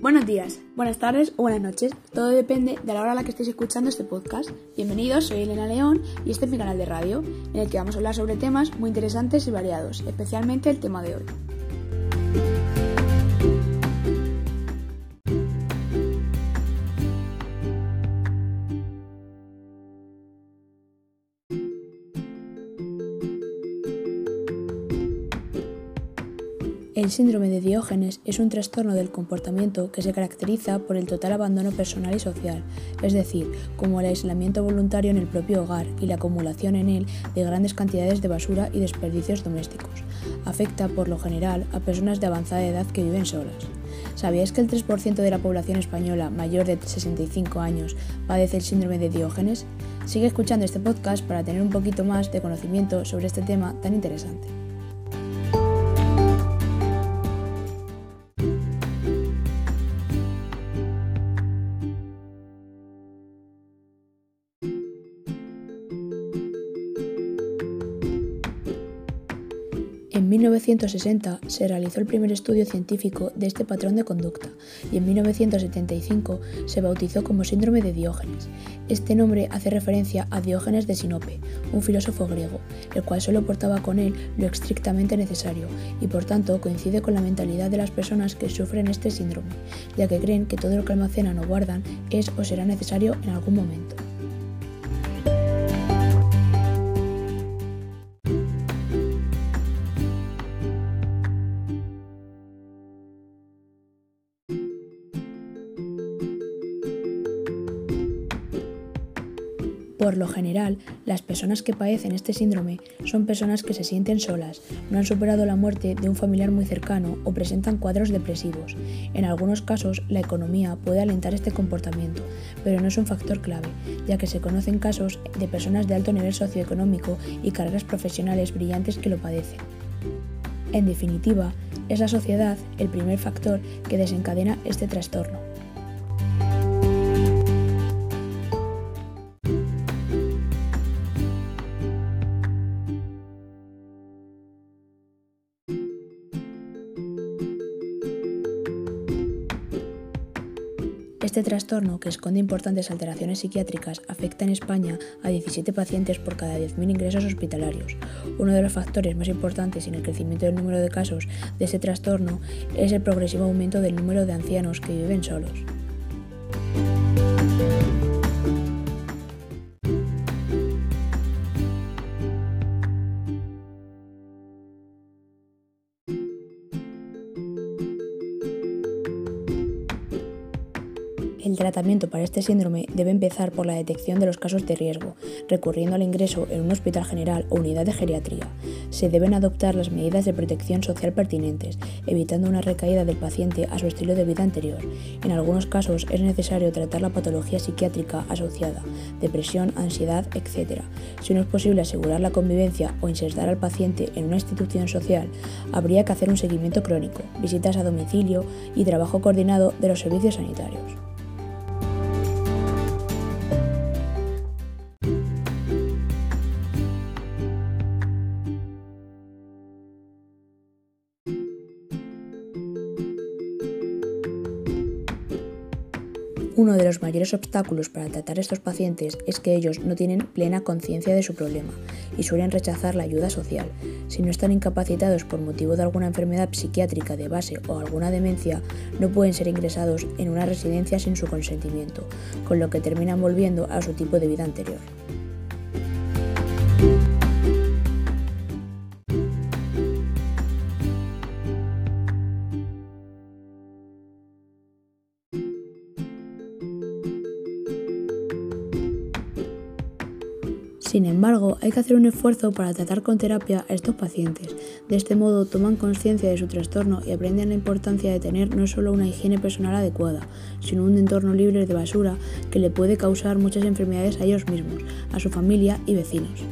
Buenos días, buenas tardes o buenas noches. Todo depende de la hora a la que estéis escuchando este podcast. Bienvenidos, soy Elena León y este es mi canal de radio, en el que vamos a hablar sobre temas muy interesantes y variados, especialmente el tema de hoy. El síndrome de Diógenes es un trastorno del comportamiento que se caracteriza por el total abandono personal y social, es decir, como el aislamiento voluntario en el propio hogar y la acumulación en él de grandes cantidades de basura y desperdicios domésticos. Afecta, por lo general, a personas de avanzada edad que viven solas. ¿Sabíais que el 3% de la población española mayor de 65 años padece el síndrome de Diógenes? Sigue escuchando este podcast para tener un poquito más de conocimiento sobre este tema tan interesante. En 1960 se realizó el primer estudio científico de este patrón de conducta y en 1975 se bautizó como síndrome de Diógenes. Este nombre hace referencia a Diógenes de Sinope, un filósofo griego, el cual solo portaba con él lo estrictamente necesario y por tanto coincide con la mentalidad de las personas que sufren este síndrome, ya que creen que todo lo que almacenan o guardan es o será necesario en algún momento. Por lo general, las personas que padecen este síndrome son personas que se sienten solas, no han superado la muerte de un familiar muy cercano o presentan cuadros depresivos. En algunos casos, la economía puede alentar este comportamiento, pero no es un factor clave, ya que se conocen casos de personas de alto nivel socioeconómico y carreras profesionales brillantes que lo padecen. En definitiva, es la sociedad el primer factor que desencadena este trastorno. Este trastorno, que esconde importantes alteraciones psiquiátricas, afecta en España a 17 pacientes por cada 10.000 ingresos hospitalarios. Uno de los factores más importantes en el crecimiento del número de casos de este trastorno es el progresivo aumento del número de ancianos que viven solos. El tratamiento para este síndrome debe empezar por la detección de los casos de riesgo, recurriendo al ingreso en un hospital general o unidad de geriatría. Se deben adoptar las medidas de protección social pertinentes, evitando una recaída del paciente a su estilo de vida anterior. En algunos casos es necesario tratar la patología psiquiátrica asociada, depresión, ansiedad, etc. Si no es posible asegurar la convivencia o insertar al paciente en una institución social, habría que hacer un seguimiento crónico, visitas a domicilio y trabajo coordinado de los servicios sanitarios. Uno de los mayores obstáculos para tratar a estos pacientes es que ellos no tienen plena conciencia de su problema y suelen rechazar la ayuda social. Si no están incapacitados por motivo de alguna enfermedad psiquiátrica de base o alguna demencia, no pueden ser ingresados en una residencia sin su consentimiento, con lo que terminan volviendo a su tipo de vida anterior. Sin embargo, hay que hacer un esfuerzo para tratar con terapia a estos pacientes. De este modo, toman conciencia de su trastorno y aprenden la importancia de tener no solo una higiene personal adecuada, sino un entorno libre de basura que le puede causar muchas enfermedades a ellos mismos, a su familia y vecinos.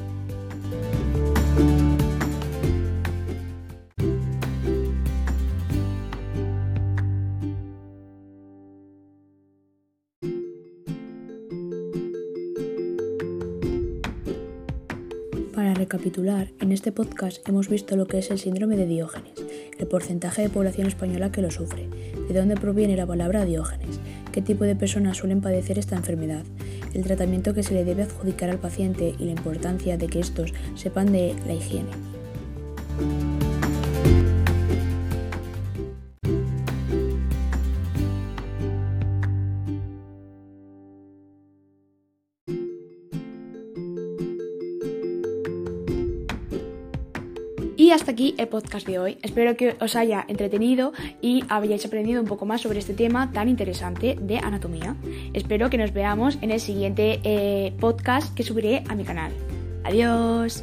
Recapitular, en este podcast hemos visto lo que es el síndrome de Diógenes, el porcentaje de población española que lo sufre, de dónde proviene la palabra Diógenes, qué tipo de personas suelen padecer esta enfermedad, el tratamiento que se le debe adjudicar al paciente y la importancia de que estos sepan de la higiene. Y hasta aquí el podcast de hoy. Espero que os haya entretenido y hayáis aprendido un poco más sobre este tema tan interesante de anatomía. Espero que nos veamos en el siguiente eh, podcast que subiré a mi canal. Adiós.